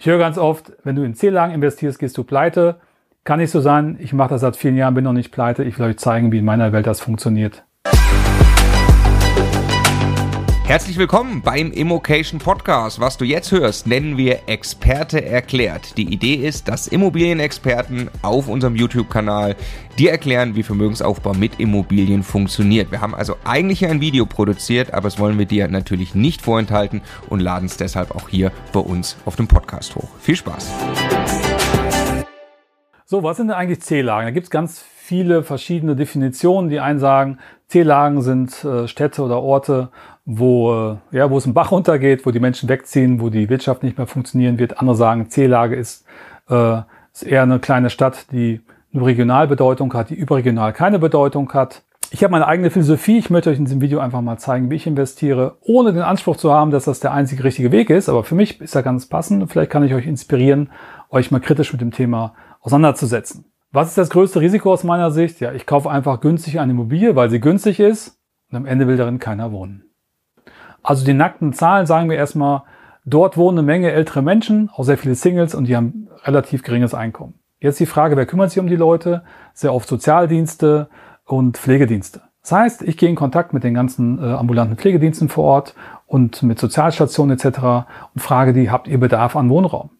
Ich höre ganz oft, wenn du in C-Lagen investierst, gehst du pleite. Kann nicht so sein. Ich mache das seit vielen Jahren, bin noch nicht pleite. Ich will euch zeigen, wie in meiner Welt das funktioniert. Herzlich willkommen beim Immocation Podcast. Was du jetzt hörst, nennen wir Experte erklärt. Die Idee ist, dass Immobilienexperten auf unserem YouTube-Kanal dir erklären, wie Vermögensaufbau mit Immobilien funktioniert. Wir haben also eigentlich ein Video produziert, aber das wollen wir dir natürlich nicht vorenthalten und laden es deshalb auch hier bei uns auf dem Podcast hoch. Viel Spaß! So, was sind denn eigentlich C-Lagen? Da gibt es ganz viele verschiedene Definitionen. Die einen sagen, C-Lagen sind äh, Städte oder Orte, wo, äh, ja, wo es ein Bach runtergeht, wo die Menschen wegziehen, wo die Wirtschaft nicht mehr funktionieren wird. Andere sagen, C-Lage ist, äh, ist eher eine kleine Stadt, die eine Regionalbedeutung hat, die überregional keine Bedeutung hat. Ich habe meine eigene Philosophie. Ich möchte euch in diesem Video einfach mal zeigen, wie ich investiere, ohne den Anspruch zu haben, dass das der einzige richtige Weg ist. Aber für mich ist er ganz passend. Vielleicht kann ich euch inspirieren, euch mal kritisch mit dem Thema auseinanderzusetzen. Was ist das größte Risiko aus meiner Sicht? Ja, ich kaufe einfach günstig eine Immobilie, weil sie günstig ist und am Ende will darin keiner wohnen. Also die nackten Zahlen sagen wir erstmal, dort wohnen eine Menge ältere Menschen, auch sehr viele Singles und die haben relativ geringes Einkommen. Jetzt die Frage, wer kümmert sich um die Leute? Sehr oft Sozialdienste und Pflegedienste. Das heißt, ich gehe in Kontakt mit den ganzen äh, ambulanten Pflegediensten vor Ort und mit Sozialstationen etc. und frage die, habt ihr Bedarf an Wohnraum?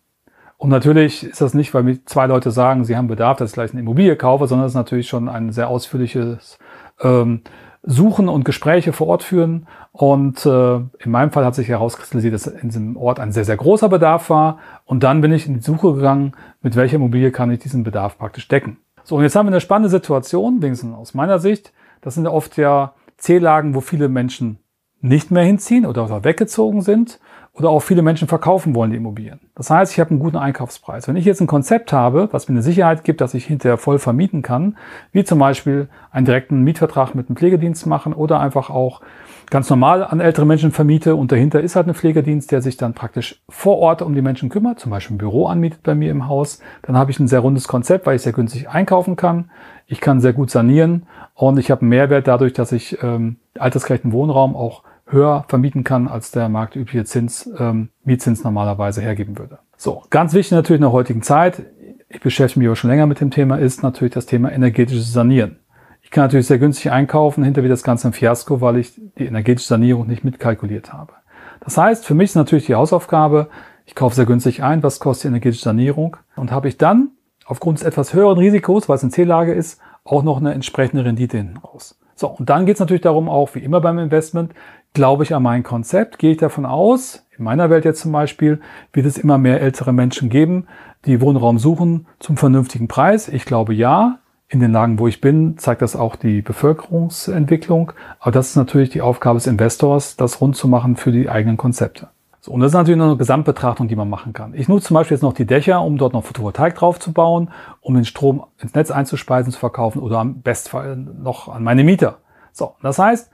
Und natürlich ist das nicht, weil mir zwei Leute sagen, sie haben Bedarf, dass ich gleich eine Immobilie kaufe, sondern es ist natürlich schon ein sehr ausführliches ähm, Suchen und Gespräche vor Ort führen. Und äh, in meinem Fall hat sich herauskristallisiert, dass in diesem Ort ein sehr, sehr großer Bedarf war. Und dann bin ich in die Suche gegangen, mit welcher Immobilie kann ich diesen Bedarf praktisch decken. So, und jetzt haben wir eine spannende Situation, wenigstens aus meiner Sicht. Das sind oft ja C-Lagen, wo viele Menschen nicht mehr hinziehen oder weggezogen sind oder auch viele Menschen verkaufen wollen die Immobilien. Das heißt, ich habe einen guten Einkaufspreis. Wenn ich jetzt ein Konzept habe, was mir eine Sicherheit gibt, dass ich hinterher voll vermieten kann, wie zum Beispiel einen direkten Mietvertrag mit einem Pflegedienst machen oder einfach auch ganz normal an ältere Menschen vermiete und dahinter ist halt ein Pflegedienst, der sich dann praktisch vor Ort um die Menschen kümmert, zum Beispiel ein Büro anmietet bei mir im Haus, dann habe ich ein sehr rundes Konzept, weil ich sehr günstig einkaufen kann. Ich kann sehr gut sanieren und ich habe einen Mehrwert dadurch, dass ich ähm, altersgerechten Wohnraum auch höher vermieten kann, als der marktübliche Zins, ähm, Mietzins normalerweise hergeben würde. So, ganz wichtig natürlich in der heutigen Zeit, ich beschäftige mich aber schon länger mit dem Thema, ist natürlich das Thema energetisches Sanieren. Ich kann natürlich sehr günstig einkaufen, hinter wird das Ganze ein Fiasko, weil ich die energetische Sanierung nicht mitkalkuliert habe. Das heißt, für mich ist natürlich die Hausaufgabe, ich kaufe sehr günstig ein, was kostet die energetische Sanierung und habe ich dann aufgrund des etwas höheren Risikos, weil es eine C-Lage ist, auch noch eine entsprechende Rendite hinten raus. So, und dann geht es natürlich darum, auch wie immer beim Investment, glaube ich an mein Konzept, gehe ich davon aus, in meiner Welt jetzt zum Beispiel, wird es immer mehr ältere Menschen geben, die Wohnraum suchen zum vernünftigen Preis. Ich glaube ja. In den Lagen, wo ich bin, zeigt das auch die Bevölkerungsentwicklung. Aber das ist natürlich die Aufgabe des Investors, das rund zu machen für die eigenen Konzepte. So, und das ist natürlich noch eine Gesamtbetrachtung, die man machen kann. Ich nutze zum Beispiel jetzt noch die Dächer, um dort noch Photovoltaik drauf zu bauen, um den Strom ins Netz einzuspeisen, zu verkaufen oder am Bestfall noch an meine Mieter. So, das heißt,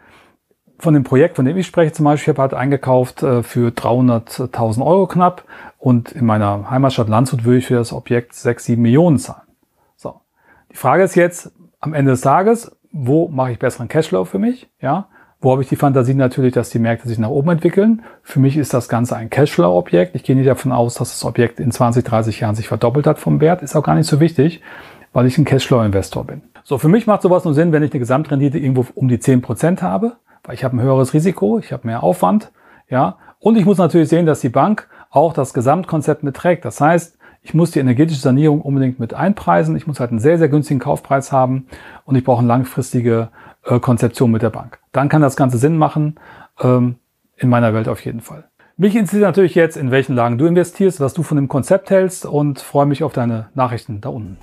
von dem Projekt, von dem ich spreche, zum Beispiel, ich habe halt eingekauft äh, für 300.000 Euro knapp und in meiner Heimatstadt Landshut würde ich für das Objekt 6, 7 Millionen zahlen. So. Die Frage ist jetzt, am Ende des Tages, wo mache ich besseren Cashflow für mich? Ja. Wo habe ich die Fantasie natürlich, dass die Märkte sich nach oben entwickeln? Für mich ist das Ganze ein Cashflow-Objekt. Ich gehe nicht davon aus, dass das Objekt in 20, 30 Jahren sich verdoppelt hat vom Wert. Ist auch gar nicht so wichtig, weil ich ein Cashflow-Investor bin. So, für mich macht sowas nur Sinn, wenn ich eine Gesamtrendite irgendwo um die 10% habe weil ich habe ein höheres Risiko, ich habe mehr Aufwand, ja. Und ich muss natürlich sehen, dass die Bank auch das Gesamtkonzept mitträgt. Das heißt, ich muss die energetische Sanierung unbedingt mit einpreisen. Ich muss halt einen sehr, sehr günstigen Kaufpreis haben und ich brauche eine langfristige äh, Konzeption mit der Bank. Dann kann das Ganze Sinn machen, ähm, in meiner Welt auf jeden Fall. Mich interessiert natürlich jetzt, in welchen Lagen du investierst, was du von dem Konzept hältst und freue mich auf deine Nachrichten da unten.